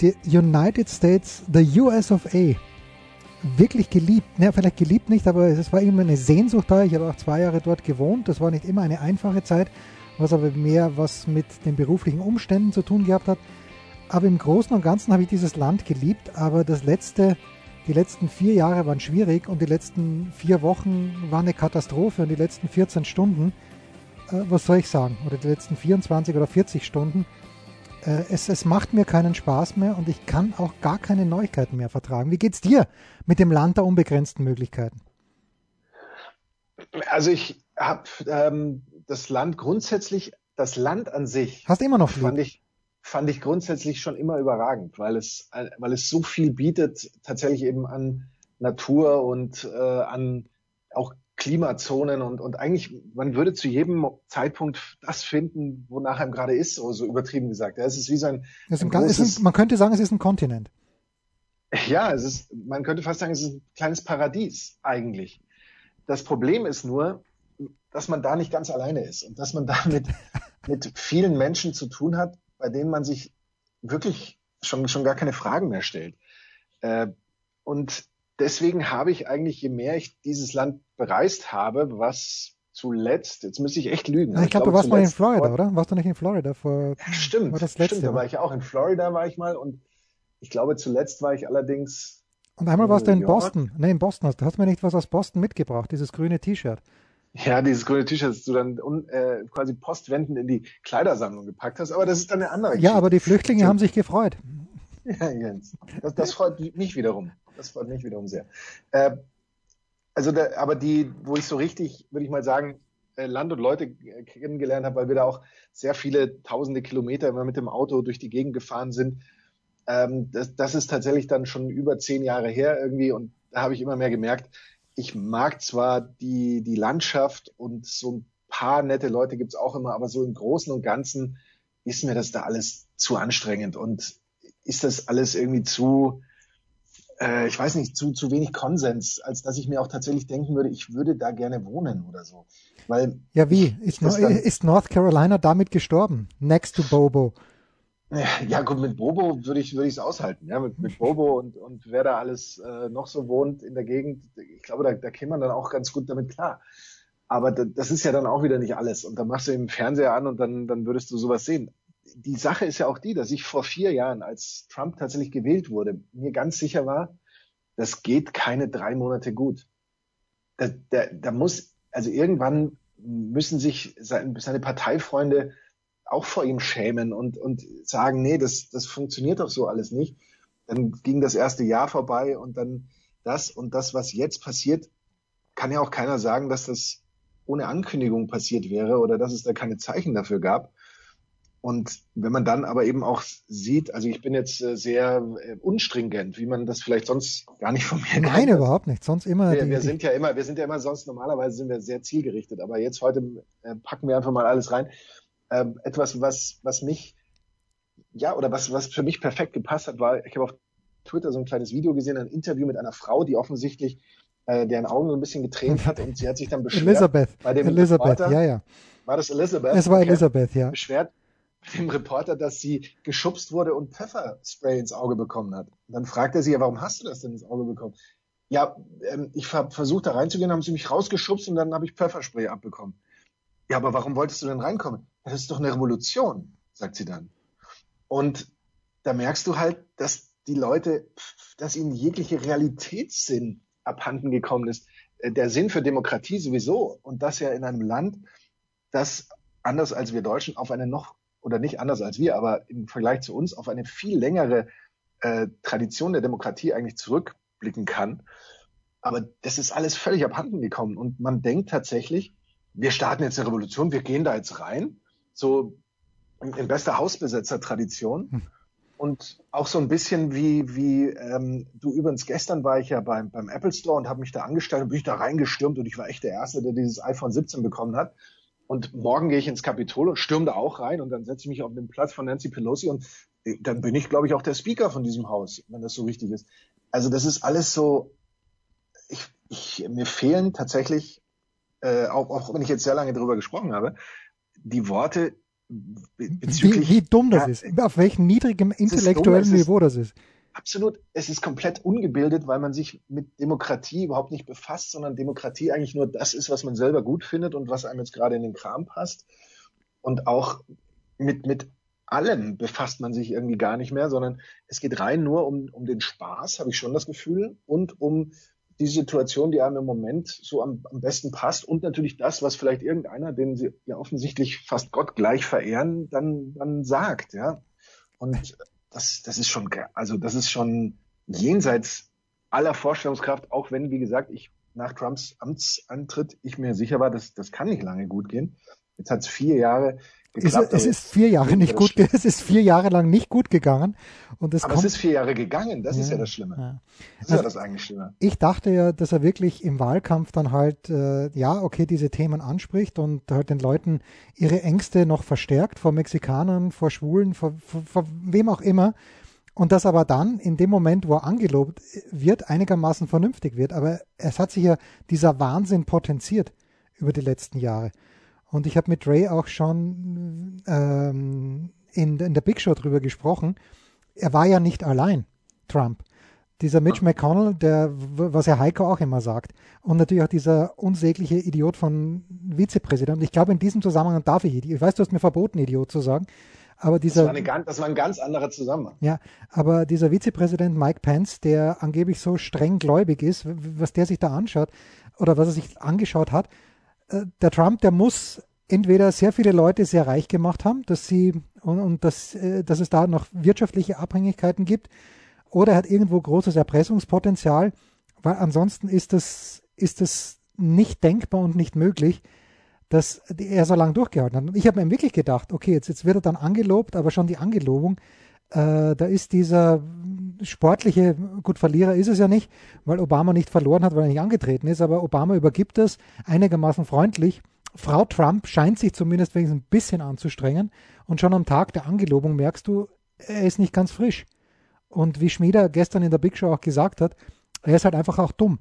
die United States, the US of A, wirklich geliebt. Ja, vielleicht geliebt nicht, aber es war immer eine Sehnsucht da. Ich habe auch zwei Jahre dort gewohnt. Das war nicht immer eine einfache Zeit, was aber mehr was mit den beruflichen Umständen zu tun gehabt hat. Aber im Großen und Ganzen habe ich dieses Land geliebt, aber das letzte, die letzten vier Jahre waren schwierig und die letzten vier Wochen waren eine Katastrophe und die letzten 14 Stunden, äh, was soll ich sagen, oder die letzten 24 oder 40 Stunden, äh, es, es macht mir keinen Spaß mehr und ich kann auch gar keine Neuigkeiten mehr vertragen. Wie geht's dir mit dem Land der unbegrenzten Möglichkeiten? Also ich habe ähm, das Land grundsätzlich, das Land an sich. Hast immer noch fand ich fand ich grundsätzlich schon immer überragend, weil es weil es so viel bietet tatsächlich eben an Natur und äh, an auch Klimazonen und, und eigentlich, man würde zu jedem Zeitpunkt das finden, wonach einem gerade ist, so, so übertrieben gesagt. Ja, es ist wie so ein, ein, ein großes, ein, man könnte sagen, es ist ein Kontinent. Ja, es ist, man könnte fast sagen, es ist ein kleines Paradies eigentlich. Das Problem ist nur, dass man da nicht ganz alleine ist und dass man da mit, mit vielen Menschen zu tun hat, bei denen man sich wirklich schon, schon gar keine Fragen mehr stellt. Äh, und deswegen habe ich eigentlich, je mehr ich dieses Land bereist habe, was zuletzt, jetzt müsste ich echt lügen. Ja, ich, ich glaube, du warst mal in Florida, oder? Warst du nicht in Florida vor? Ja, stimmt, war das letzte, stimmt, da war ich auch in Florida, war ich mal und ich glaube, zuletzt war ich allerdings. Und einmal warst du in York. Boston. Nee, in Boston hast du. Hast mir nicht was aus Boston mitgebracht, dieses grüne T-Shirt. Ja, dieses grüne T-Shirt, das du dann äh, quasi postwendend in die Kleidersammlung gepackt hast, aber das ist dann eine andere Geschichte. Ja, aber die Flüchtlinge haben sich gefreut. Ja, Jens. Das, das freut mich wiederum. Das freut mich wiederum sehr. Äh, also, da, aber die, wo ich so richtig, würde ich mal sagen, äh, Land und Leute kennengelernt habe, weil wir da auch sehr viele tausende Kilometer immer mit dem Auto durch die Gegend gefahren sind. Ähm, das, das ist tatsächlich dann schon über zehn Jahre her irgendwie und da habe ich immer mehr gemerkt, ich mag zwar die, die Landschaft und so ein paar nette Leute gibt's auch immer, aber so im Großen und Ganzen ist mir das da alles zu anstrengend und ist das alles irgendwie zu, äh, ich weiß nicht, zu, zu wenig Konsens, als dass ich mir auch tatsächlich denken würde, ich würde da gerne wohnen oder so. Weil ja, wie? Ist, no ist North Carolina damit gestorben? Next to Bobo. Ja, gut, mit Bobo würde ich würde ich es aushalten. Ja, mit, mit Bobo und, und wer da alles äh, noch so wohnt in der Gegend, ich glaube, da, da käme man dann auch ganz gut damit klar. Aber da, das ist ja dann auch wieder nicht alles. Und dann machst du den Fernseher an und dann, dann würdest du sowas sehen. Die Sache ist ja auch die, dass ich vor vier Jahren, als Trump tatsächlich gewählt wurde, mir ganz sicher war, das geht keine drei Monate gut. Da, da, da muss, also irgendwann müssen sich seine, Parteifreunde auch vor ihm schämen und, und sagen, nee, das, das funktioniert doch so alles nicht. Dann ging das erste Jahr vorbei und dann das und das, was jetzt passiert, kann ja auch keiner sagen, dass das ohne Ankündigung passiert wäre oder dass es da keine Zeichen dafür gab. Und wenn man dann aber eben auch sieht, also ich bin jetzt äh, sehr äh, unstringent, wie man das vielleicht sonst gar nicht von mir kennt. Nein, überhaupt nicht. Sonst immer. Wir, wir sind ja immer, wir sind ja immer sonst normalerweise sind wir sehr zielgerichtet, aber jetzt heute äh, packen wir einfach mal alles rein. Ähm, etwas, was, was mich, ja, oder was, was für mich perfekt gepasst hat, war, ich habe auf Twitter so ein kleines Video gesehen, ein Interview mit einer Frau, die offensichtlich deren Augen so ein bisschen getränt hat und sie hat sich dann beschwert. Elisabeth. Bei dem Elisabeth, Reporter, ja, ja. War das Elisabeth? Es war okay. Elisabeth, ja. Beschwert dem Reporter, dass sie geschubst wurde und Pfefferspray ins Auge bekommen hat. Und dann fragt er sie, ja, warum hast du das denn ins Auge bekommen? Ja, ähm, ich habe versucht da reinzugehen, haben sie mich rausgeschubst und dann habe ich Pfefferspray abbekommen. Ja, aber warum wolltest du denn reinkommen? Das ist doch eine Revolution, sagt sie dann. Und da merkst du halt, dass die Leute, dass ihnen jegliche Realitätssinn abhanden gekommen ist. Äh, der Sinn für Demokratie sowieso. Und das ja in einem Land, das anders als wir Deutschen auf eine noch, oder nicht anders als wir, aber im Vergleich zu uns auf eine viel längere äh, Tradition der Demokratie eigentlich zurückblicken kann. Aber das ist alles völlig abhanden gekommen. Und man denkt tatsächlich, wir starten jetzt eine Revolution, wir gehen da jetzt rein, so in bester Hausbesetzer-Tradition. Hm. und auch so ein bisschen wie, wie ähm, du übrigens gestern war ich ja beim, beim Apple Store und habe mich da angestellt und bin ich da reingestürmt und ich war echt der Erste, der dieses iPhone 17 bekommen hat. Und morgen gehe ich ins Kapitol und stürme da auch rein und dann setze ich mich auf den Platz von Nancy Pelosi und äh, dann bin ich, glaube ich, auch der Speaker von diesem Haus, wenn das so richtig ist. Also das ist alles so, ich, ich, mir fehlen tatsächlich, äh, auch, auch wenn ich jetzt sehr lange darüber gesprochen habe, die Worte bezüglich. Wie, wie dumm das ja, ist, auf welchem niedrigen intellektuellen dumm, Niveau das ist. Absolut, es ist komplett ungebildet, weil man sich mit Demokratie überhaupt nicht befasst, sondern Demokratie eigentlich nur das ist, was man selber gut findet und was einem jetzt gerade in den Kram passt. Und auch mit, mit allem befasst man sich irgendwie gar nicht mehr, sondern es geht rein nur um, um den Spaß, habe ich schon das Gefühl, und um die Situation, die einem im Moment so am, am besten passt und natürlich das, was vielleicht irgendeiner, den sie ja offensichtlich fast Gott gleich verehren, dann, dann sagt, ja. Und das, das ist schon, also das ist schon jenseits aller Vorstellungskraft, auch wenn, wie gesagt, ich nach Trumps Amtsantritt ich mir sicher war, dass das kann nicht lange gut gehen. Jetzt hat es vier Jahre. Es, es ist vier Jahre nicht gut, es ist vier Jahre lang nicht gut gegangen. Und es aber kommt, es ist vier Jahre gegangen, das ja, ist ja das Schlimme. Ja. Das ist also, ja das eigentlich Schlimme. Ich dachte ja, dass er wirklich im Wahlkampf dann halt, äh, ja, okay, diese Themen anspricht und halt den Leuten ihre Ängste noch verstärkt vor Mexikanern, vor Schwulen, vor, vor, vor wem auch immer. Und das aber dann, in dem Moment, wo er angelobt wird, einigermaßen vernünftig wird. Aber es hat sich ja dieser Wahnsinn potenziert über die letzten Jahre. Und ich habe mit Ray auch schon ähm, in, in der Big Show drüber gesprochen. Er war ja nicht allein, Trump. Dieser Mitch McConnell, der, was ja Heiko auch immer sagt. Und natürlich auch dieser unsägliche Idiot von Vizepräsident. Ich glaube, in diesem Zusammenhang darf ich, ich weiß, du hast mir verboten, Idiot zu sagen. Aber dieser, das, war eine, das war ein ganz anderer Zusammenhang. Ja, aber dieser Vizepräsident Mike Pence, der angeblich so streng gläubig ist, was der sich da anschaut oder was er sich angeschaut hat, der Trump, der muss entweder sehr viele Leute sehr reich gemacht haben, dass sie und, und dass, äh, dass es da noch wirtschaftliche Abhängigkeiten gibt, oder er hat irgendwo großes Erpressungspotenzial, weil ansonsten ist das, ist das nicht denkbar und nicht möglich, dass er so lange durchgehalten hat. Und ich habe mir wirklich gedacht, okay, jetzt, jetzt wird er dann angelobt, aber schon die Angelobung, äh, da ist dieser sportliche, gut, Verlierer ist es ja nicht, weil Obama nicht verloren hat, weil er nicht angetreten ist, aber Obama übergibt es einigermaßen freundlich. Frau Trump scheint sich zumindest wenigstens ein bisschen anzustrengen und schon am Tag der Angelobung merkst du, er ist nicht ganz frisch. Und wie Schmieder gestern in der Big Show auch gesagt hat, er ist halt einfach auch dumm.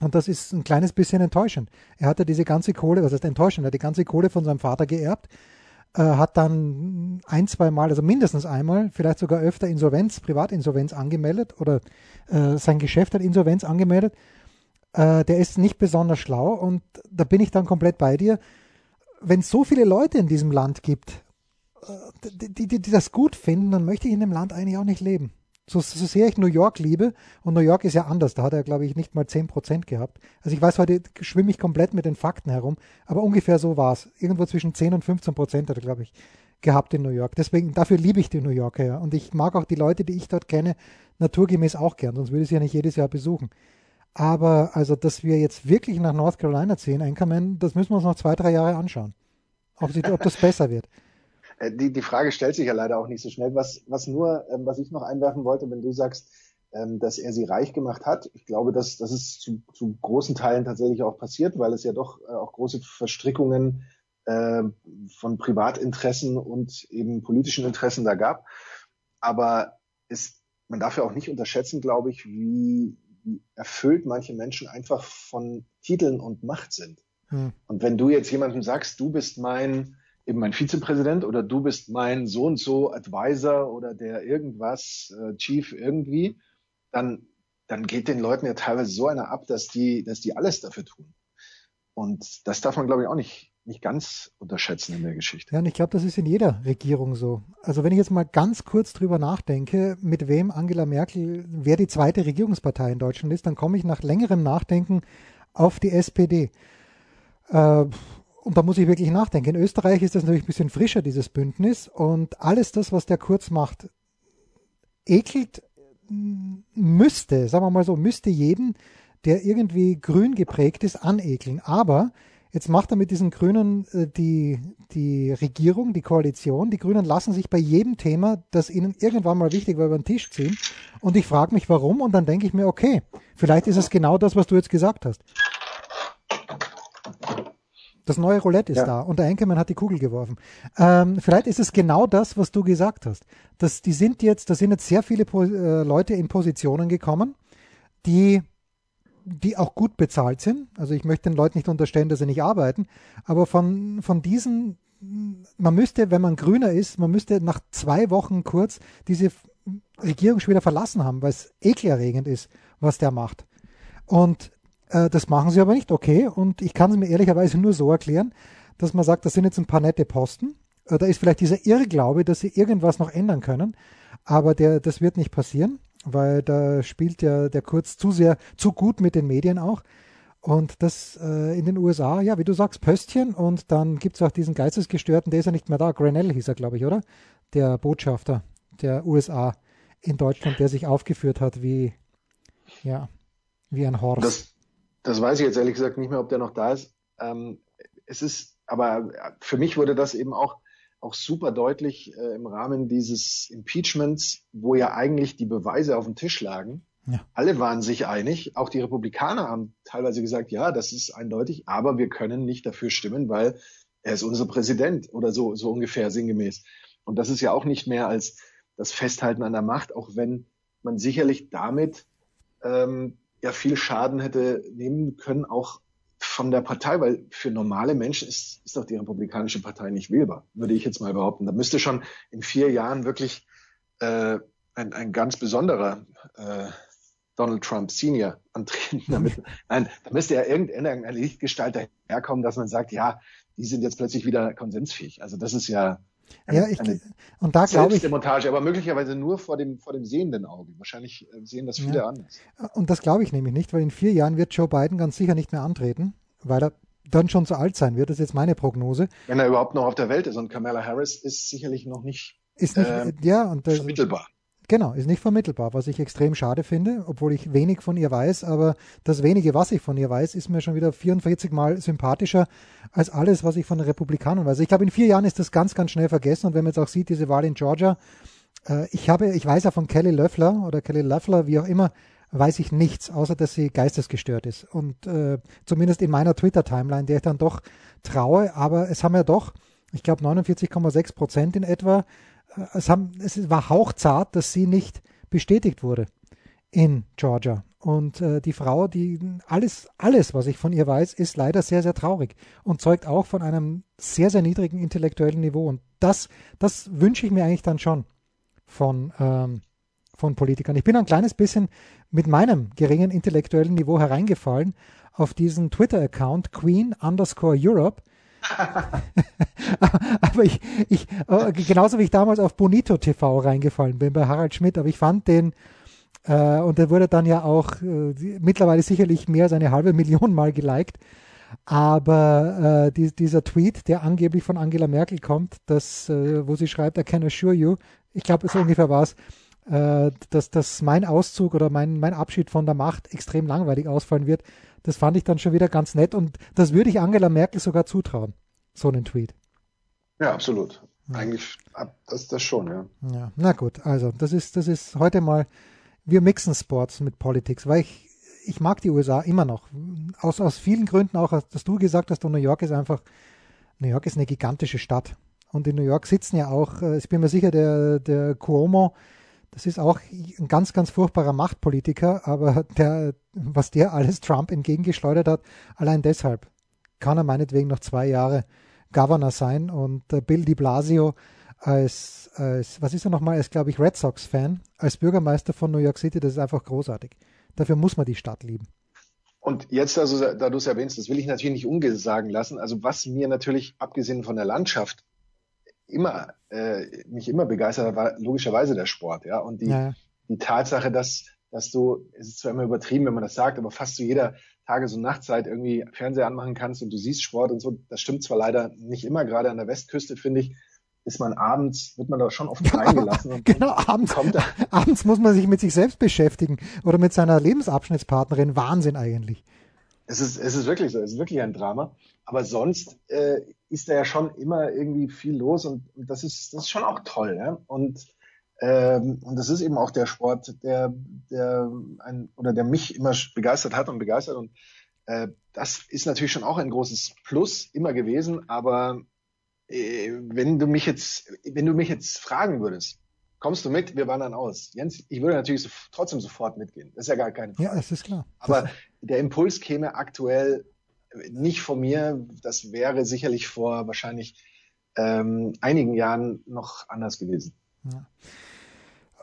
Und das ist ein kleines bisschen enttäuschend. Er hatte diese ganze Kohle, was heißt enttäuschend, er hat die ganze Kohle von seinem Vater geerbt äh, hat dann ein, zwei Mal, also mindestens einmal, vielleicht sogar öfter Insolvenz, Privatinsolvenz angemeldet oder äh, sein Geschäft hat Insolvenz angemeldet. Äh, der ist nicht besonders schlau und da bin ich dann komplett bei dir. Wenn es so viele Leute in diesem Land gibt, äh, die, die, die das gut finden, dann möchte ich in dem Land eigentlich auch nicht leben. So, so sehr ich New York liebe, und New York ist ja anders, da hat er, glaube ich, nicht mal 10% gehabt. Also ich weiß, heute schwimme ich komplett mit den Fakten herum, aber ungefähr so war es. Irgendwo zwischen 10 und 15% hat er, glaube ich, gehabt in New York. Deswegen, dafür liebe ich die New Yorker ja. Und ich mag auch die Leute, die ich dort kenne, naturgemäß auch gern, sonst würde ich sie ja nicht jedes Jahr besuchen. Aber also, dass wir jetzt wirklich nach North Carolina ziehen, Anchorman, das müssen wir uns noch zwei, drei Jahre anschauen. Ob, sie, ob das besser wird. Äh, die, die Frage stellt sich ja leider auch nicht so schnell. Was, was nur, ähm, was ich noch einwerfen wollte, wenn du sagst, ähm, dass er sie reich gemacht hat. Ich glaube, dass das ist zu, zu großen Teilen tatsächlich auch passiert, weil es ja doch äh, auch große Verstrickungen äh, von Privatinteressen und eben politischen Interessen da gab. Aber es, man darf ja auch nicht unterschätzen, glaube ich, wie, wie erfüllt manche Menschen einfach von Titeln und Macht sind. Hm. Und wenn du jetzt jemandem sagst, du bist mein eben mein Vizepräsident oder du bist mein so und so Advisor oder der irgendwas, äh, Chief irgendwie, dann, dann geht den Leuten ja teilweise so einer ab, dass die, dass die alles dafür tun. Und das darf man, glaube ich, auch nicht, nicht ganz unterschätzen in der Geschichte. Ja, und ich glaube, das ist in jeder Regierung so. Also wenn ich jetzt mal ganz kurz drüber nachdenke, mit wem Angela Merkel, wer die zweite Regierungspartei in Deutschland ist, dann komme ich nach längerem Nachdenken auf die SPD. Äh, und da muss ich wirklich nachdenken. In Österreich ist das natürlich ein bisschen frischer, dieses Bündnis. Und alles das, was der Kurz macht, ekelt, müsste, sagen wir mal so, müsste jeden, der irgendwie grün geprägt ist, anekeln. Aber Jetzt macht er mit diesen Grünen äh, die, die Regierung, die Koalition. Die Grünen lassen sich bei jedem Thema, das ihnen irgendwann mal wichtig war, über den Tisch ziehen. Und ich frage mich, warum. Und dann denke ich mir, okay, vielleicht ist es genau das, was du jetzt gesagt hast. Das neue Roulette ist ja. da und der Enkelmann hat die Kugel geworfen. Ähm, vielleicht ist es genau das, was du gesagt hast. Dass die sind jetzt, da sind jetzt sehr viele äh, Leute in Positionen gekommen, die die auch gut bezahlt sind. Also ich möchte den Leuten nicht unterstellen, dass sie nicht arbeiten, aber von, von diesen, man müsste, wenn man grüner ist, man müsste nach zwei Wochen kurz diese Regierung schon wieder verlassen haben, weil es ekelerregend ist, was der macht. Und das machen sie aber nicht, okay. Und ich kann es mir ehrlicherweise nur so erklären, dass man sagt, das sind jetzt ein paar nette Posten. Äh, da ist vielleicht dieser Irrglaube, dass sie irgendwas noch ändern können, aber der, das wird nicht passieren weil da spielt ja der Kurz zu sehr, zu gut mit den Medien auch. Und das äh, in den USA, ja, wie du sagst, Pöstchen und dann gibt es auch diesen Geistesgestörten, der ist ja nicht mehr da, Grenell hieß er, glaube ich, oder? Der Botschafter der USA in Deutschland, der sich aufgeführt hat wie, ja, wie ein Horst. Das, das weiß ich jetzt ehrlich gesagt nicht mehr, ob der noch da ist. Ähm, es ist, aber für mich wurde das eben auch auch super deutlich äh, im Rahmen dieses Impeachments, wo ja eigentlich die Beweise auf dem Tisch lagen. Ja. Alle waren sich einig, auch die Republikaner haben teilweise gesagt, ja, das ist eindeutig, aber wir können nicht dafür stimmen, weil er ist unser Präsident oder so, so ungefähr sinngemäß. Und das ist ja auch nicht mehr als das Festhalten an der Macht, auch wenn man sicherlich damit ähm, ja viel Schaden hätte nehmen können, auch von der Partei, weil für normale Menschen ist, ist doch die Republikanische Partei nicht wählbar, würde ich jetzt mal behaupten. Da müsste schon in vier Jahren wirklich äh, ein, ein ganz besonderer äh, Donald Trump Senior antreten. Damit, nein, da müsste ja irgendeine Lichtgestalt daherkommen, dass man sagt, ja, die sind jetzt plötzlich wieder konsensfähig. Also das ist ja ja, ich, und da glaube ich Montage, aber möglicherweise nur vor dem vor dem sehenden Auge. Wahrscheinlich äh, sehen das viele ja. anders. Und das glaube ich nämlich nicht, weil in vier Jahren wird Joe Biden ganz sicher nicht mehr antreten, weil er dann schon zu alt sein wird. Das ist jetzt meine Prognose. Wenn er überhaupt noch auf der Welt ist und Kamala Harris ist sicherlich noch nicht, ist nicht äh, ja und das, vermittelbar. Genau, ist nicht vermittelbar, was ich extrem schade finde, obwohl ich wenig von ihr weiß, aber das wenige, was ich von ihr weiß, ist mir schon wieder 44 Mal sympathischer als alles, was ich von den Republikanern weiß. Ich glaube, in vier Jahren ist das ganz, ganz schnell vergessen und wenn man jetzt auch sieht, diese Wahl in Georgia, äh, ich habe, ich weiß ja von Kelly Löffler oder Kelly Löffler, wie auch immer, weiß ich nichts, außer dass sie geistesgestört ist. Und äh, zumindest in meiner Twitter-Timeline, der ich dann doch traue, aber es haben ja doch, ich glaube 49,6 Prozent in etwa es, haben, es war hauchzart, dass sie nicht bestätigt wurde in Georgia. Und äh, die Frau, die alles, alles, was ich von ihr weiß, ist leider sehr, sehr traurig und zeugt auch von einem sehr, sehr niedrigen intellektuellen Niveau. Und das, das wünsche ich mir eigentlich dann schon von, ähm, von Politikern. Ich bin ein kleines bisschen mit meinem geringen intellektuellen Niveau hereingefallen auf diesen Twitter-Account Queen underscore Europe, aber ich, ich, äh, genauso wie ich damals auf Bonito TV reingefallen bin bei Harald Schmidt, aber ich fand den, äh, und der wurde dann ja auch äh, mittlerweile sicherlich mehr als eine halbe Million Mal geliked. Aber äh, die, dieser Tweet, der angeblich von Angela Merkel kommt, das, äh, wo sie schreibt, I can assure you, ich glaube, so ungefähr war es, dass, dass mein Auszug oder mein, mein Abschied von der Macht extrem langweilig ausfallen wird. Das fand ich dann schon wieder ganz nett und das würde ich Angela Merkel sogar zutrauen, so einen Tweet. Ja, absolut. Eigentlich das ist das schon, ja. Ja, na gut, also das ist, das ist heute mal, wir mixen Sports mit Politics, weil ich, ich mag die USA immer noch. Aus, aus vielen Gründen auch, dass du gesagt hast, und New York ist einfach, New York ist eine gigantische Stadt. Und in New York sitzen ja auch, äh, ich bin mir sicher, der, der Cuomo, das ist auch ein ganz, ganz furchtbarer Machtpolitiker, aber der, was der alles Trump entgegengeschleudert hat, allein deshalb kann er meinetwegen noch zwei Jahre Governor sein und Bill de Blasio als, als was ist er nochmal, als glaube ich Red Sox-Fan, als Bürgermeister von New York City, das ist einfach großartig. Dafür muss man die Stadt lieben. Und jetzt, also, da du es erwähnst, das will ich natürlich nicht ungesagen lassen. Also was mir natürlich, abgesehen von der Landschaft, immer äh, mich immer begeistert hat, war logischerweise der Sport, ja. Und die, ja. die Tatsache, dass, dass du, es ist zwar immer übertrieben, wenn man das sagt, aber fast zu jeder Tages- und Nachtzeit irgendwie Fernseher anmachen kannst und du siehst Sport und so, das stimmt zwar leider nicht immer, gerade an der Westküste, finde ich, ist man abends, wird man da schon oft reingelassen. Und genau, abends, abends muss man sich mit sich selbst beschäftigen oder mit seiner Lebensabschnittspartnerin. Wahnsinn eigentlich. Es ist, es ist wirklich so, es ist wirklich ein Drama. Aber sonst äh, ist da ja schon immer irgendwie viel los und, und das ist, das ist schon auch toll. Ja? Und ähm, und das ist eben auch der Sport, der, der ein, oder der mich immer begeistert hat und begeistert. Und äh, das ist natürlich schon auch ein großes Plus immer gewesen. Aber äh, wenn du mich jetzt, wenn du mich jetzt fragen würdest, kommst du mit? Wir wandern aus. Jens, ich würde natürlich so, trotzdem sofort mitgehen. Das ist ja gar keine Frage. Ja, das ist klar. Aber der Impuls käme aktuell nicht von mir. Das wäre sicherlich vor wahrscheinlich ähm, einigen Jahren noch anders gewesen. Ja.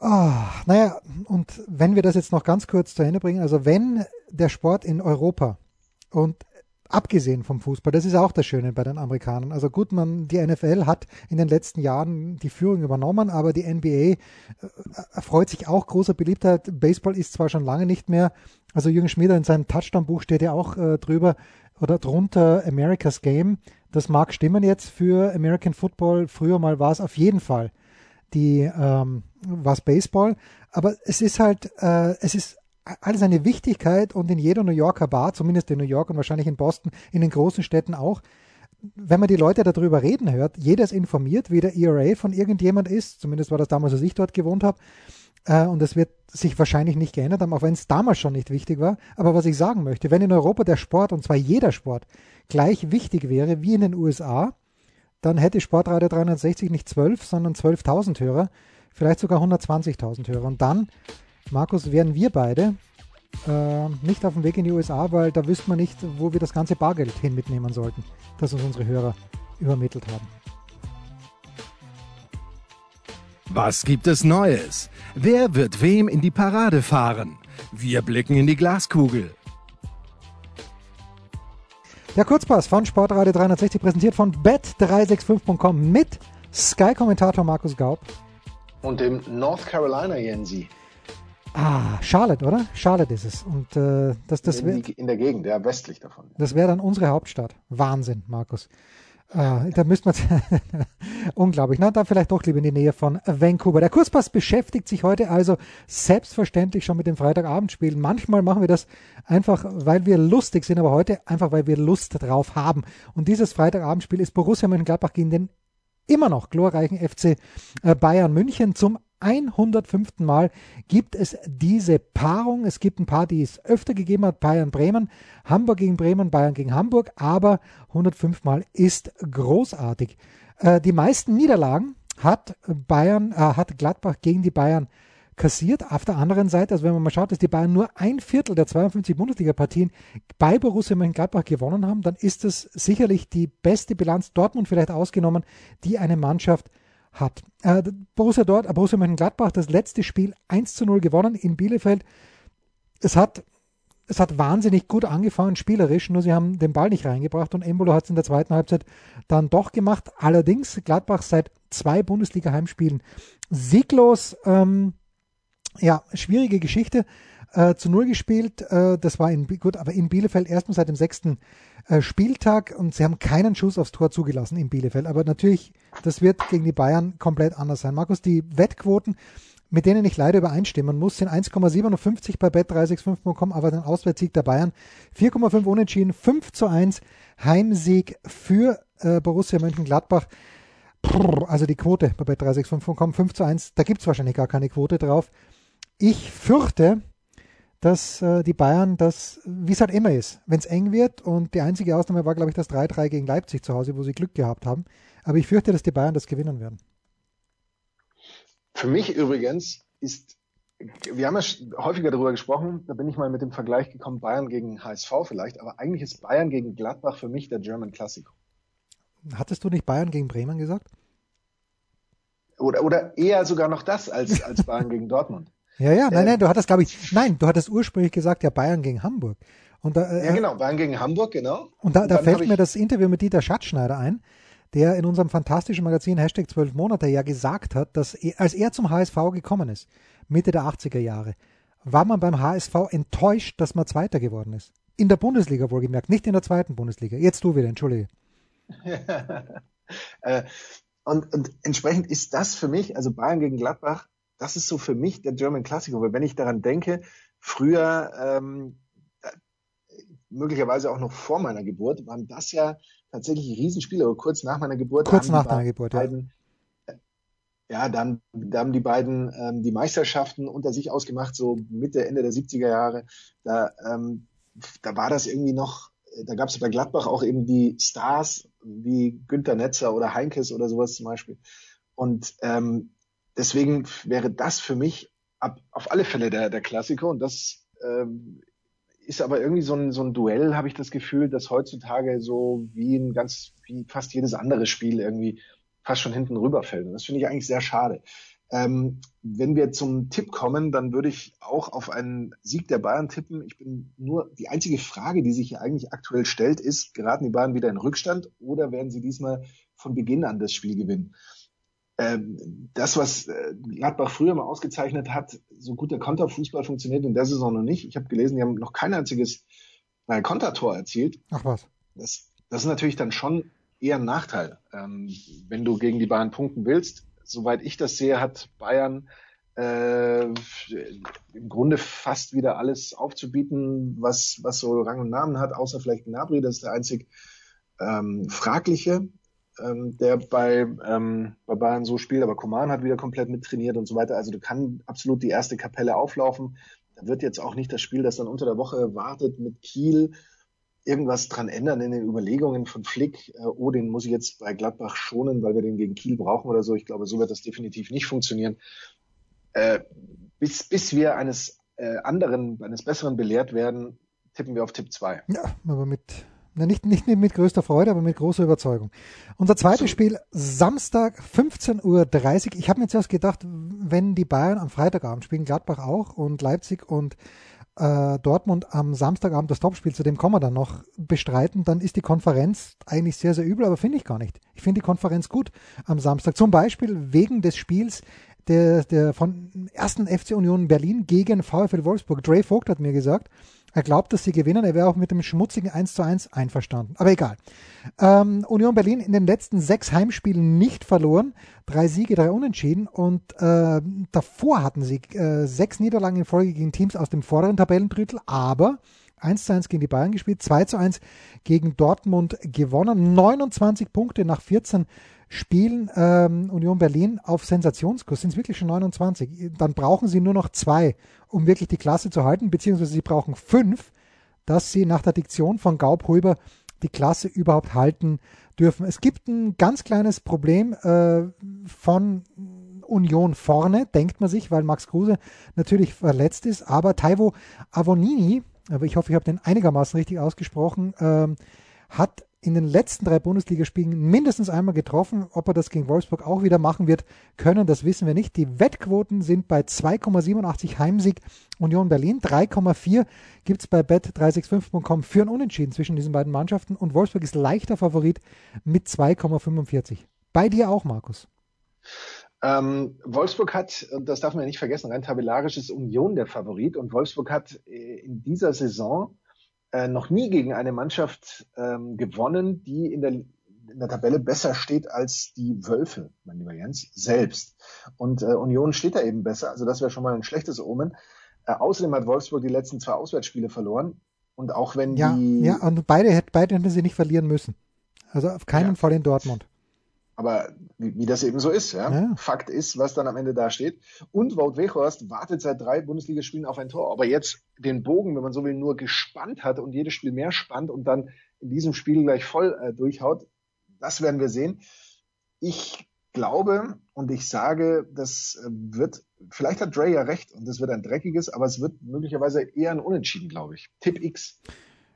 Oh, naja, und wenn wir das jetzt noch ganz kurz zu Ende bringen, also wenn der Sport in Europa und abgesehen vom Fußball, das ist auch das Schöne bei den Amerikanern. Also gut, man, die NFL hat in den letzten Jahren die Führung übernommen, aber die NBA äh, erfreut sich auch großer Beliebtheit. Baseball ist zwar schon lange nicht mehr, also Jürgen Schmieder in seinem Touchdown-Buch steht ja auch äh, drüber oder drunter America's Game. Das mag stimmen jetzt für American Football. Früher mal war es auf jeden Fall die ähm, was Baseball, aber es ist halt, äh, es ist alles eine Wichtigkeit und in jeder New Yorker Bar, zumindest in New York und wahrscheinlich in Boston, in den großen Städten auch, wenn man die Leute darüber reden hört, jeder ist informiert, wie der ERA von irgendjemand ist, zumindest war das damals, als ich dort gewohnt habe, äh, und das wird sich wahrscheinlich nicht geändert haben, auch wenn es damals schon nicht wichtig war. Aber was ich sagen möchte, wenn in Europa der Sport, und zwar jeder Sport, gleich wichtig wäre wie in den USA, dann hätte Sportradio 360 nicht 12, sondern 12.000 Hörer, vielleicht sogar 120.000 Hörer. Und dann, Markus, wären wir beide äh, nicht auf dem Weg in die USA, weil da wüsste man nicht, wo wir das ganze Bargeld hin mitnehmen sollten, das uns unsere Hörer übermittelt haben. Was gibt es Neues? Wer wird wem in die Parade fahren? Wir blicken in die Glaskugel. Der Kurzpass von Sportradio 360 präsentiert von bet365.com mit Sky-Kommentator Markus Gaub. Und dem North Carolina Jensi. Ah, Charlotte, oder? Charlotte ist es. Und äh, das, das in, die, in der Gegend, ja, westlich davon. Das wäre dann unsere Hauptstadt. Wahnsinn, Markus. Äh, da müsste man unglaublich. Na, dann vielleicht doch lieber in die Nähe von Vancouver. Der Kurspass beschäftigt sich heute also selbstverständlich schon mit dem Freitagabendspiel. Manchmal machen wir das einfach, weil wir lustig sind, aber heute einfach, weil wir Lust drauf haben. Und dieses Freitagabendspiel ist Borussia Mönchengladbach gegen den immer noch glorreichen FC äh, Bayern München zum 105. Mal gibt es diese Paarung. Es gibt ein paar, die es öfter gegeben hat, Bayern Bremen, Hamburg gegen Bremen, Bayern gegen Hamburg, aber 105 Mal ist großartig. Äh, die meisten Niederlagen hat Bayern, äh, hat Gladbach gegen die Bayern kassiert. Auf der anderen Seite, also wenn man mal schaut, dass die Bayern nur ein Viertel der 52 Bundesliga-Partien bei Borussia Mönchengladbach gewonnen haben, dann ist das sicherlich die beste Bilanz, Dortmund vielleicht ausgenommen, die eine Mannschaft hat. Äh, Borussia dort, äh, Borussia Mönchengladbach, das letzte Spiel 1 zu 0 gewonnen in Bielefeld. Es hat, es hat wahnsinnig gut angefangen, spielerisch, nur sie haben den Ball nicht reingebracht und Embolo hat es in der zweiten Halbzeit dann doch gemacht. Allerdings Gladbach seit zwei Bundesliga-Heimspielen sieglos. Ähm, ja, schwierige Geschichte. Äh, zu Null gespielt, äh, das war in, gut, aber in Bielefeld erstmal seit dem sechsten äh, Spieltag und sie haben keinen Schuss aufs Tor zugelassen in Bielefeld. Aber natürlich, das wird gegen die Bayern komplett anders sein. Markus, die Wettquoten, mit denen ich leider übereinstimmen muss, sind 1,57 bei bet365.com, aber den Auswärtssieg der Bayern 4,5 Unentschieden, 5 zu 1 Heimsieg für äh, Borussia Mönchengladbach. also die Quote bei bet365.com 5 zu 1, da gibt es wahrscheinlich gar keine Quote drauf. Ich fürchte, dass äh, die Bayern das, wie es halt immer ist, wenn es eng wird und die einzige Ausnahme war, glaube ich, das 3-3 gegen Leipzig zu Hause, wo sie Glück gehabt haben. Aber ich fürchte, dass die Bayern das gewinnen werden. Für mich übrigens ist, wir haben ja häufiger darüber gesprochen, da bin ich mal mit dem Vergleich gekommen, Bayern gegen HSV vielleicht, aber eigentlich ist Bayern gegen Gladbach für mich der German Classico. Hattest du nicht Bayern gegen Bremen gesagt? Oder, oder eher sogar noch das als, als Bayern gegen Dortmund. Ja, ja, nein, nein, du hattest, glaube ich, nein, du hattest ursprünglich gesagt, ja, Bayern gegen Hamburg. Und da, äh, ja, genau, Bayern gegen Hamburg, genau. Und da, und da fällt mir das Interview mit Dieter Schatzschneider ein, der in unserem fantastischen Magazin Hashtag 12 Monate ja gesagt hat, dass er, als er zum HSV gekommen ist, Mitte der 80er Jahre, war man beim HSV enttäuscht, dass man Zweiter geworden ist. In der Bundesliga wohlgemerkt, nicht in der zweiten Bundesliga. Jetzt du wieder, entschuldige. äh, und, und entsprechend ist das für mich, also Bayern gegen Gladbach, das ist so für mich der German Classico, weil wenn ich daran denke, früher, ähm, möglicherweise auch noch vor meiner Geburt, waren das ja tatsächlich Riesenspiele, aber kurz nach meiner Geburt. Kurz nach deiner Geburt, beiden, ja. Ja, dann, da haben die beiden ähm, die Meisterschaften unter sich ausgemacht, so Mitte, Ende der 70er Jahre. Da, ähm, da war das irgendwie noch, da gab es bei Gladbach auch eben die Stars wie Günter Netzer oder Heinkes oder sowas zum Beispiel. Und ähm, deswegen wäre das für mich ab, auf alle Fälle der, der Klassiker und das ähm, ist aber irgendwie so ein, so ein Duell, habe ich das Gefühl, das heutzutage so wie ein ganz, wie fast jedes andere Spiel irgendwie fast schon hinten rüberfällt. Und das finde ich eigentlich sehr schade. Ähm, wenn wir zum Tipp kommen, dann würde ich auch auf einen Sieg der Bayern tippen. Ich bin nur, die einzige Frage, die sich hier eigentlich aktuell stellt, ist, geraten die Bayern wieder in Rückstand oder werden sie diesmal von Beginn an das Spiel gewinnen? Ähm, das, was äh, Gladbach früher mal ausgezeichnet hat, so gut der Konterfußball funktioniert in der Saison noch nicht. Ich habe gelesen, die haben noch kein einziges äh, Kontertor erzielt. Ach was. Das, das ist natürlich dann schon eher ein Nachteil, ähm, wenn du gegen die Bayern punkten willst. Soweit ich das sehe, hat Bayern äh, im Grunde fast wieder alles aufzubieten, was, was so Rang und Namen hat, außer vielleicht Gnabry, das ist der einzig ähm, fragliche ähm, der bei, ähm, bei Bayern so spielt, aber Koman hat wieder komplett mittrainiert und so weiter. Also du kann absolut die erste Kapelle auflaufen. Da wird jetzt auch nicht das Spiel, das dann unter der Woche wartet mit Kiel, irgendwas dran ändern in den Überlegungen von Flick. Äh, oh, den muss ich jetzt bei Gladbach schonen, weil wir den gegen Kiel brauchen oder so. Ich glaube, so wird das definitiv nicht funktionieren. Äh, bis, bis wir eines äh, anderen, eines Besseren belehrt werden, tippen wir auf Tipp 2. Ja, aber mit na, nicht, nicht mit größter Freude, aber mit großer Überzeugung. Unser zweites Spiel Samstag 15.30 Uhr. Ich habe mir zuerst gedacht, wenn die Bayern am Freitagabend spielen, Gladbach auch und Leipzig und äh, Dortmund am Samstagabend das Topspiel, zu dem kommen wir dann noch bestreiten, dann ist die Konferenz eigentlich sehr, sehr übel, aber finde ich gar nicht. Ich finde die Konferenz gut am Samstag. Zum Beispiel wegen des Spiels der, der von ersten FC Union Berlin gegen VfL Wolfsburg. Dre Vogt hat mir gesagt, er glaubt, dass sie gewinnen. Er wäre auch mit dem schmutzigen 1 zu 1 einverstanden. Aber egal. Ähm, Union Berlin in den letzten sechs Heimspielen nicht verloren. Drei Siege, drei Unentschieden. Und äh, davor hatten sie äh, sechs Niederlagen in Folge gegen Teams aus dem vorderen Tabellendrittel. Aber 1 zu 1 gegen die Bayern gespielt, 2 zu 1 gegen Dortmund gewonnen. 29 Punkte nach 14 Spielen ähm, Union Berlin auf Sensationskurs. Sind es wirklich schon 29? Dann brauchen sie nur noch zwei, um wirklich die Klasse zu halten, beziehungsweise sie brauchen fünf, dass sie nach der Diktion von Gaub Hulber die Klasse überhaupt halten dürfen. Es gibt ein ganz kleines Problem äh, von Union vorne, denkt man sich, weil Max Kruse natürlich verletzt ist, aber Taivo Avonini, aber ich hoffe, ich habe den einigermaßen richtig ausgesprochen, äh, hat in den letzten drei Bundesligaspielen mindestens einmal getroffen. Ob er das gegen Wolfsburg auch wieder machen wird können, das wissen wir nicht. Die Wettquoten sind bei 2,87 Heimsieg Union Berlin. 3,4 gibt es bei bet365.com für ein Unentschieden zwischen diesen beiden Mannschaften und Wolfsburg ist leichter Favorit mit 2,45. Bei dir auch, Markus. Ähm, Wolfsburg hat, das darf man ja nicht vergessen, rein tabellarisch ist Union der Favorit und Wolfsburg hat äh, in dieser Saison äh, noch nie gegen eine Mannschaft ähm, gewonnen, die in der, in der Tabelle besser steht als die Wölfe, mein lieber Jens, selbst. Und äh, Union steht da eben besser, also das wäre schon mal ein schlechtes Omen. Äh, außerdem hat Wolfsburg die letzten zwei Auswärtsspiele verloren. Und auch wenn ja, die. Ja, und beide, beide hätten sie nicht verlieren müssen. Also auf keinen ja. Fall in Dortmund. Aber wie, wie das eben so ist, ja? ja? Fakt ist, was dann am Ende da steht. Und Wout Weghorst wartet seit drei Bundesligaspielen auf ein Tor. Aber jetzt den Bogen, wenn man so will, nur gespannt hat und jedes Spiel mehr spannt und dann in diesem Spiel gleich voll äh, durchhaut, das werden wir sehen. Ich glaube und ich sage, das äh, wird, vielleicht hat Dre ja recht und das wird ein dreckiges, aber es wird möglicherweise eher ein Unentschieden, glaube ich. Tipp X.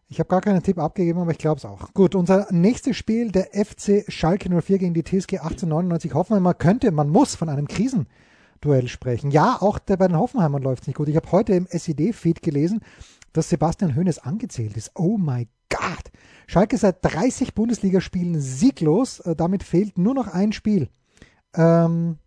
Ich habe gar keinen Tipp abgegeben, aber ich glaube es auch. Gut, unser nächstes Spiel, der FC Schalke 04 gegen die TSG 1899 Hoffenheim. Man könnte, man muss von einem Krisenduell sprechen. Ja, auch der, bei den Hoffenheimern läuft nicht gut. Ich habe heute im SED-Feed gelesen, dass Sebastian Hoeneß angezählt ist. Oh my God. Schalke seit 30 Bundesligaspielen sieglos. Äh, damit fehlt nur noch ein Spiel. Ähm,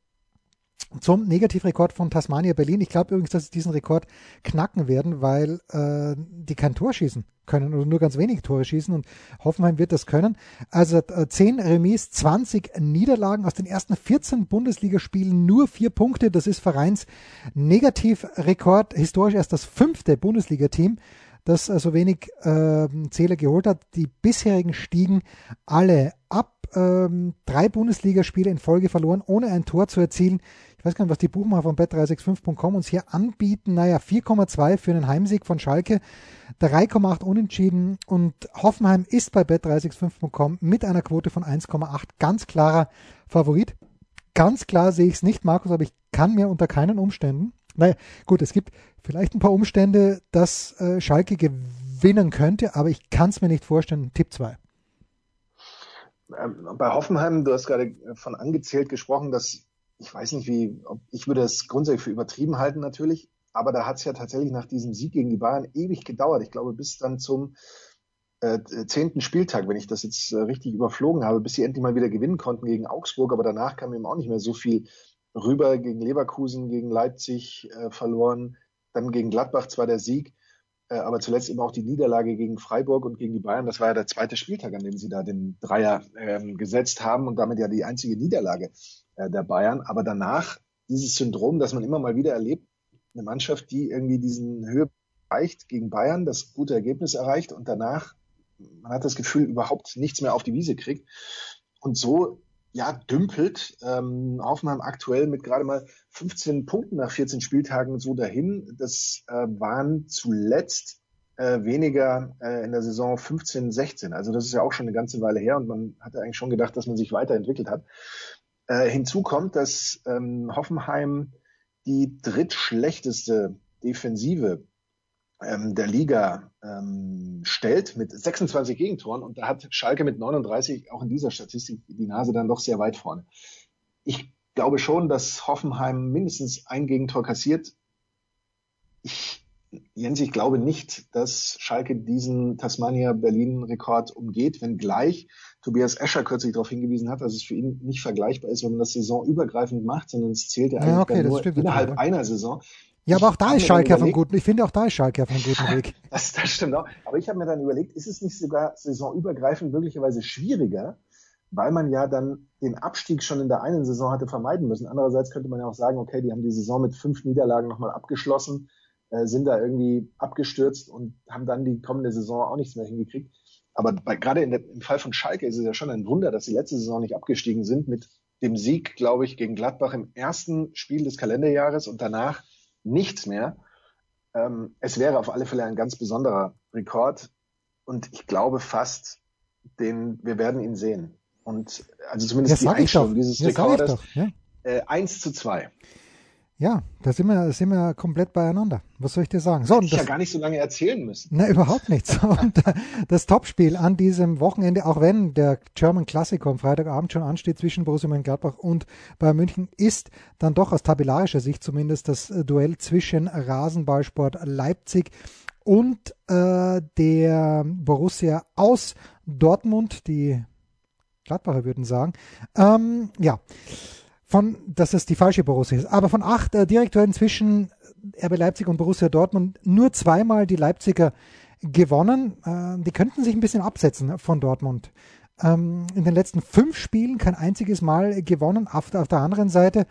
zum Negativrekord von Tasmania Berlin. Ich glaube übrigens, dass sie diesen Rekord knacken werden, weil äh, die kein Tor schießen können oder nur ganz wenig Tore schießen und Hoffenheim wird das können. Also äh, 10 Remis, 20 Niederlagen aus den ersten 14 Bundesligaspielen, nur vier Punkte. Das ist Vereins Negativrekord, historisch erst das fünfte Bundesligateam das äh, so wenig äh, Zähler geholt hat. Die bisherigen stiegen alle ab. Ähm, drei Bundesligaspiele in Folge verloren, ohne ein Tor zu erzielen. Ich weiß gar nicht, was die Buchmacher von bet365.com uns hier anbieten. Naja, 4,2 für einen Heimsieg von Schalke, 3,8 unentschieden und Hoffenheim ist bei bet365.com mit einer Quote von 1,8 ganz klarer Favorit. Ganz klar sehe ich es nicht, Markus, aber ich kann mir unter keinen Umständen, naja, gut, es gibt vielleicht ein paar Umstände, dass äh, Schalke gewinnen könnte, aber ich kann es mir nicht vorstellen. Tipp 2. Ähm, bei Hoffenheim, du hast gerade von angezählt gesprochen, dass ich weiß nicht, wie, ob, ich würde es grundsätzlich für übertrieben halten natürlich, aber da hat es ja tatsächlich nach diesem Sieg gegen die Bayern ewig gedauert. Ich glaube, bis dann zum äh, zehnten Spieltag, wenn ich das jetzt äh, richtig überflogen habe, bis sie endlich mal wieder gewinnen konnten gegen Augsburg, aber danach kam eben auch nicht mehr so viel rüber gegen Leverkusen, gegen Leipzig äh, verloren, dann gegen Gladbach zwar der Sieg, äh, aber zuletzt eben auch die Niederlage gegen Freiburg und gegen die Bayern. Das war ja der zweite Spieltag, an dem sie da den Dreier ähm, gesetzt haben und damit ja die einzige Niederlage äh, der Bayern. Aber danach dieses Syndrom, das man immer mal wieder erlebt, eine Mannschaft, die irgendwie diesen Höhe erreicht gegen Bayern, das gute Ergebnis erreicht und danach, man hat das Gefühl, überhaupt nichts mehr auf die Wiese kriegt. Und so ja, dümpelt ähm, Hoffenheim aktuell mit gerade mal 15 Punkten nach 14 Spieltagen so dahin. Das äh, waren zuletzt äh, weniger äh, in der Saison 15, 16. Also das ist ja auch schon eine ganze Weile her und man hatte eigentlich schon gedacht, dass man sich weiterentwickelt hat. Äh, hinzu kommt, dass ähm, Hoffenheim die drittschlechteste Defensive ähm, der Liga ähm, stellt mit 26 Gegentoren und da hat Schalke mit 39 auch in dieser Statistik die Nase dann doch sehr weit vorne. Ich glaube schon, dass Hoffenheim mindestens ein Gegentor kassiert. Ich, Jens, ich glaube nicht, dass Schalke diesen Tasmania-Berlin-Rekord umgeht, wenngleich Tobias Escher kürzlich darauf hingewiesen hat, dass es für ihn nicht vergleichbar ist, wenn man das saisonübergreifend macht, sondern es zählt ja eigentlich ja, okay, nur innerhalb einer Saison. Ja, aber auch da ist Schalke auf einem guten, ich finde auch da ist Schalke auf einem guten Weg. das, das stimmt auch. Aber ich habe mir dann überlegt, ist es nicht sogar saisonübergreifend möglicherweise schwieriger, weil man ja dann den Abstieg schon in der einen Saison hatte vermeiden müssen. Andererseits könnte man ja auch sagen, okay, die haben die Saison mit fünf Niederlagen nochmal abgeschlossen, äh, sind da irgendwie abgestürzt und haben dann die kommende Saison auch nichts mehr hingekriegt. Aber bei, gerade der, im Fall von Schalke ist es ja schon ein Wunder, dass die letzte Saison nicht abgestiegen sind mit dem Sieg, glaube ich, gegen Gladbach im ersten Spiel des Kalenderjahres und danach nichts mehr. Ähm, es wäre auf alle Fälle ein ganz besonderer Rekord und ich glaube fast, den, wir werden ihn sehen. Und also zumindest ja, die Einstellung dieses ja, Rekorders. Ja. Äh, 1 zu 2. Ja, da sind wir, sind wir komplett beieinander. Was soll ich dir sagen? So, Hätte ich das, ja gar nicht so lange erzählen müssen. Na, überhaupt nichts. Und äh, das Topspiel an diesem Wochenende, auch wenn der German Classic am Freitagabend schon ansteht zwischen Borussia Mönchengladbach und Bayern München, ist dann doch aus tabellarischer Sicht zumindest das äh, Duell zwischen Rasenballsport Leipzig und äh, der Borussia aus Dortmund, die Gladbacher würden sagen. Ähm, ja von, dass es die falsche Borussia ist. Aber von acht äh, Direktoren zwischen RB Leipzig und Borussia Dortmund nur zweimal die Leipziger gewonnen. Äh, die könnten sich ein bisschen absetzen von Dortmund. Ähm, in den letzten fünf Spielen kein einziges Mal gewonnen. Auf, auf der anderen Seite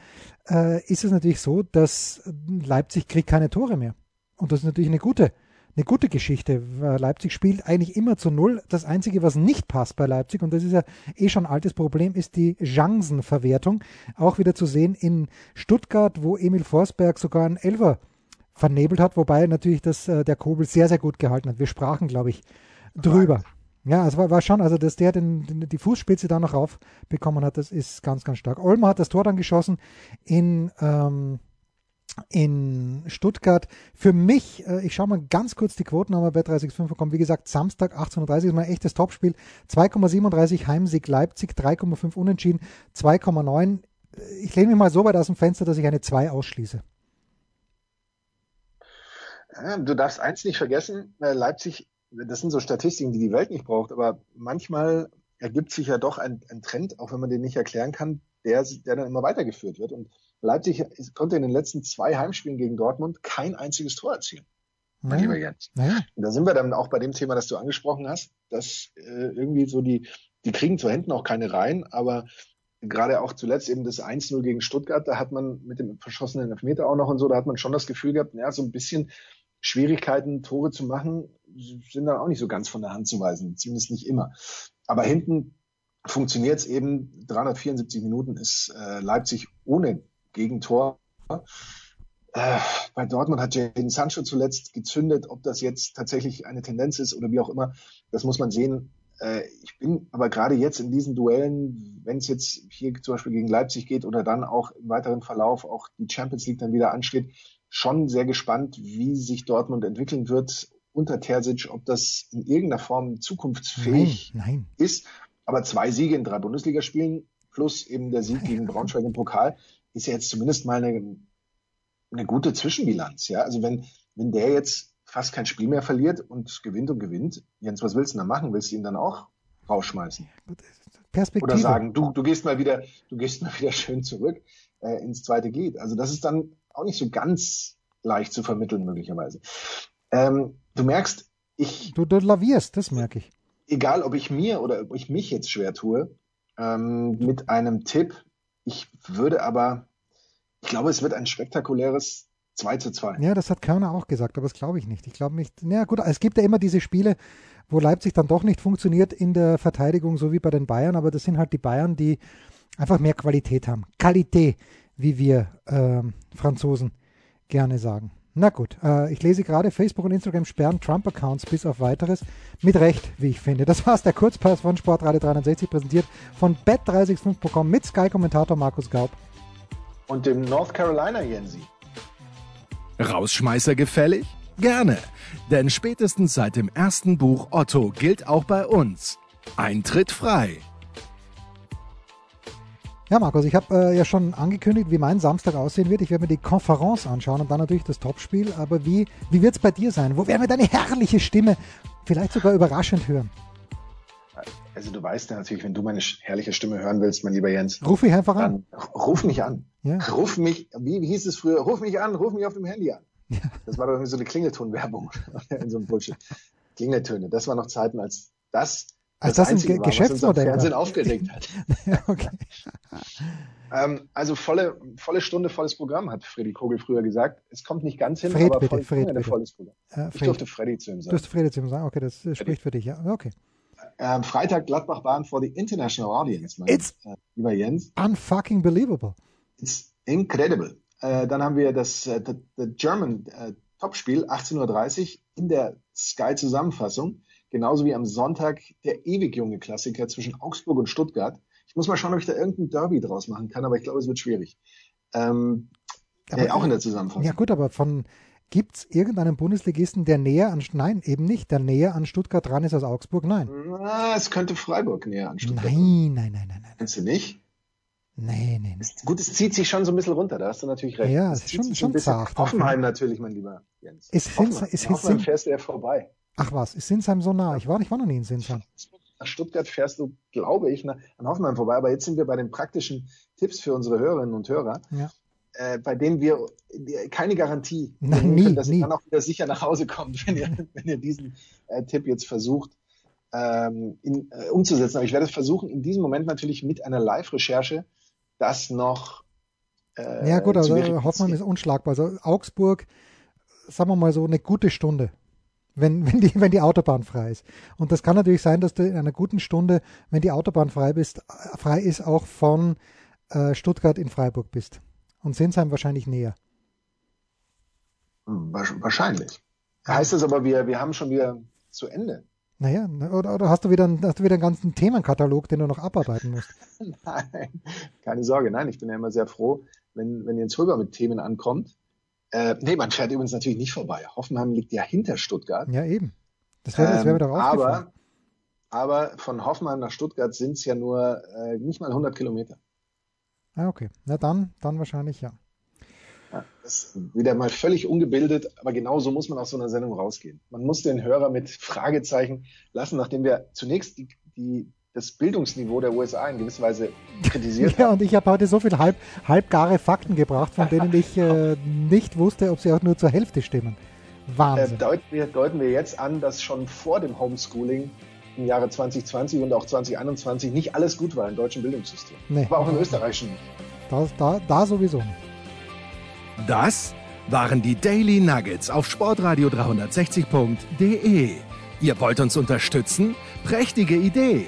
äh, ist es natürlich so, dass Leipzig kriegt keine Tore mehr. Und das ist natürlich eine gute eine gute Geschichte. Leipzig spielt eigentlich immer zu Null. Das Einzige, was nicht passt bei Leipzig, und das ist ja eh schon ein altes Problem, ist die Chancenverwertung. Auch wieder zu sehen in Stuttgart, wo Emil Forsberg sogar einen Elfer vernebelt hat, wobei natürlich das, äh, der Kobel sehr, sehr gut gehalten hat. Wir sprachen, glaube ich, drüber. Ja, es war, war schon, also dass der den, den, die Fußspitze da noch raufbekommen hat, das ist ganz, ganz stark. Olmer hat das Tor dann geschossen in ähm, in Stuttgart. Für mich, äh, ich schaue mal ganz kurz die Quoten nochmal bei 365 bekommen. Wie gesagt, Samstag 18.30 ist mein echtes Topspiel. 2,37 Heimsieg Leipzig, 3,5 Unentschieden, 2,9. Ich lehne mich mal so weit aus dem Fenster, dass ich eine 2 ausschließe. Du darfst eins nicht vergessen, äh, Leipzig, das sind so Statistiken, die die Welt nicht braucht, aber manchmal ergibt sich ja doch ein, ein Trend, auch wenn man den nicht erklären kann, der, der dann immer weitergeführt wird. Und Leipzig konnte in den letzten zwei Heimspielen gegen Dortmund kein einziges Tor erzielen. Mein lieber Jens. Naja. Und da sind wir dann auch bei dem Thema, das du angesprochen hast, dass äh, irgendwie so die, die kriegen zu Händen auch keine rein, aber gerade auch zuletzt eben das 1-0 gegen Stuttgart, da hat man mit dem verschossenen Elfmeter auch noch und so, da hat man schon das Gefühl gehabt, naja, so ein bisschen Schwierigkeiten, Tore zu machen, sind dann auch nicht so ganz von der Hand zu weisen, zumindest nicht immer. Aber hinten funktioniert es eben. 374 Minuten ist äh, Leipzig ohne Gegentor. Äh, bei Dortmund hat Jadon Sancho zuletzt gezündet. Ob das jetzt tatsächlich eine Tendenz ist oder wie auch immer, das muss man sehen. Äh, ich bin aber gerade jetzt in diesen Duellen, wenn es jetzt hier zum Beispiel gegen Leipzig geht oder dann auch im weiteren Verlauf auch die Champions League dann wieder ansteht, schon sehr gespannt, wie sich Dortmund entwickeln wird unter Terzic, ob das in irgendeiner Form zukunftsfähig nein, nein. ist. Aber zwei Siege in drei Bundesligaspielen plus eben der Sieg gegen Braunschweig im Pokal ist ja jetzt zumindest mal eine, eine gute Zwischenbilanz. Ja, also wenn, wenn der jetzt fast kein Spiel mehr verliert und gewinnt und gewinnt, Jens, was willst du denn da machen? Willst du ihn dann auch rausschmeißen? Perspektive. Oder sagen, du, du gehst mal wieder, du gehst mal wieder schön zurück äh, ins zweite geht. Also das ist dann auch nicht so ganz leicht zu vermitteln möglicherweise. Ähm, du merkst, ich. Du, du lavierst, das merke ich egal ob ich mir oder ob ich mich jetzt schwer tue, ähm, mit einem Tipp. Ich würde aber, ich glaube, es wird ein spektakuläres 2 zu 2. Ja, das hat Körner auch gesagt, aber das glaube ich nicht. Ich glaube nicht. Na gut, es gibt ja immer diese Spiele, wo Leipzig dann doch nicht funktioniert in der Verteidigung, so wie bei den Bayern, aber das sind halt die Bayern, die einfach mehr Qualität haben. Qualität, wie wir äh, Franzosen gerne sagen. Na gut, äh, ich lese gerade, Facebook und Instagram sperren Trump-Accounts bis auf weiteres. Mit Recht, wie ich finde. Das war's, der Kurzpass von Sportradio 360, präsentiert von bet365.com mit Sky-Kommentator Markus Gaub. Und dem North Carolina Jensi. Rausschmeißer gefällig? Gerne, denn spätestens seit dem ersten Buch Otto gilt auch bei uns. Eintritt frei. Ja, Markus, ich habe äh, ja schon angekündigt, wie mein Samstag aussehen wird. Ich werde mir die Konferenz anschauen und dann natürlich das Topspiel. Aber wie, wie wird es bei dir sein? Wo werden wir deine herrliche Stimme vielleicht sogar überraschend hören? Also du weißt ja natürlich, wenn du meine herrliche Stimme hören willst, mein lieber Jens. Ruf mich einfach an. Ruf mich an. Ja. Ruf mich, wie, wie hieß es früher? Ruf mich an, ruf mich auf dem Handy an. Ja. Das war doch irgendwie so eine Klingeltonwerbung in so einem Bullshit. Klingeltöne. Das war noch Zeiten, als das als das, das ein war, Geschäftsmodell was Fernsehen aufgeregt hat. okay. ähm, also volle, volle Stunde, volles Programm, hat Freddy Kogel früher gesagt. Es kommt nicht ganz hin, Fred, aber bitte, voll, Fred, bitte. volles Programm. Äh, ich durfte Freddy zu ihm sagen. Du durfte Freddy zu ihm sagen, okay, das, das spricht für dich, ja. Okay. Ähm, Freitag Gladbach-Bahn for the international audience, mein It's äh, lieber Jens. Unfucking believable. It's incredible. Äh, dann haben wir das äh, the, the German äh, Topspiel, 18.30 Uhr in der Sky-Zusammenfassung. Genauso wie am Sonntag der ewig junge Klassiker zwischen Augsburg und Stuttgart. Ich muss mal schauen, ob ich da irgendein Derby draus machen kann, aber ich glaube, es wird schwierig. Ähm, aber, äh, auch in der Zusammenfassung. Ja gut, aber von gibt es irgendeinen Bundesligisten, der näher an nein, eben nicht, der näher an Stuttgart dran ist als Augsburg? Nein. Na, es könnte Freiburg näher an Stuttgart. Nein, nein, nein, nein, nein. Kennst du nicht? Nee, nee, nee. Gut, es zieht sich schon so ein bisschen runter, da hast du natürlich recht. Ja, es ist schon, schon zart. Hoffenheim natürlich, mein lieber Jens. Ist Hoffenheim, ist, Hoffenheim fährst du ja vorbei. Ach was, ist Sinsheim so nah? Ich war, ich war noch nie in Sinsheim. Nach Stuttgart fährst du, glaube ich, nach, an Hoffenheim vorbei. Aber jetzt sind wir bei den praktischen Tipps für unsere Hörerinnen und Hörer, ja. äh, bei denen wir keine Garantie Nein, nie, können, dass nie. ihr dann auch wieder sicher nach Hause kommt, wenn ihr, wenn ihr diesen äh, Tipp jetzt versucht ähm, in, äh, umzusetzen. Aber ich werde es versuchen, in diesem Moment natürlich mit einer Live-Recherche das noch äh, Ja gut, also Hoffmann ist unschlagbar. Also Augsburg, sagen wir mal so, eine gute Stunde wenn, wenn, die, wenn die Autobahn frei ist. Und das kann natürlich sein, dass du in einer guten Stunde, wenn die Autobahn frei, bist, frei ist, auch von äh, Stuttgart in Freiburg bist. Und Sinsheim wahrscheinlich näher. Hm, wahrscheinlich. Heißt das aber, wir, wir haben schon wieder zu Ende. Naja, oder, oder hast, du wieder, hast du wieder einen ganzen Themenkatalog, den du noch abarbeiten musst? Nein, keine Sorge. Nein, ich bin ja immer sehr froh, wenn, wenn Jens Röber mit Themen ankommt äh, nee, man fährt übrigens natürlich nicht vorbei. Hoffenheim liegt ja hinter Stuttgart. Ja, eben. Das wäre das wär mir doch ähm, aber, aber von Hoffenheim nach Stuttgart sind es ja nur äh, nicht mal 100 Kilometer. Ah, okay. Na dann, dann wahrscheinlich ja. ja. Das ist wieder mal völlig ungebildet, aber genau so muss man aus so einer Sendung rausgehen. Man muss den Hörer mit Fragezeichen lassen, nachdem wir zunächst die, die das Bildungsniveau der USA in gewisser Weise kritisiert Ja, und ich habe heute so viel halb, halbgare Fakten gebracht, von denen ich äh, nicht wusste, ob sie auch nur zur Hälfte stimmen. Wahnsinn. Äh, deuten, wir, deuten wir jetzt an, dass schon vor dem Homeschooling im Jahre 2020 und auch 2021 nicht alles gut war im deutschen Bildungssystem. Nee, Aber auch im österreichischen nicht. Da, da, da sowieso nicht. Das waren die Daily Nuggets auf Sportradio 360.de. Ihr wollt uns unterstützen? Prächtige Idee!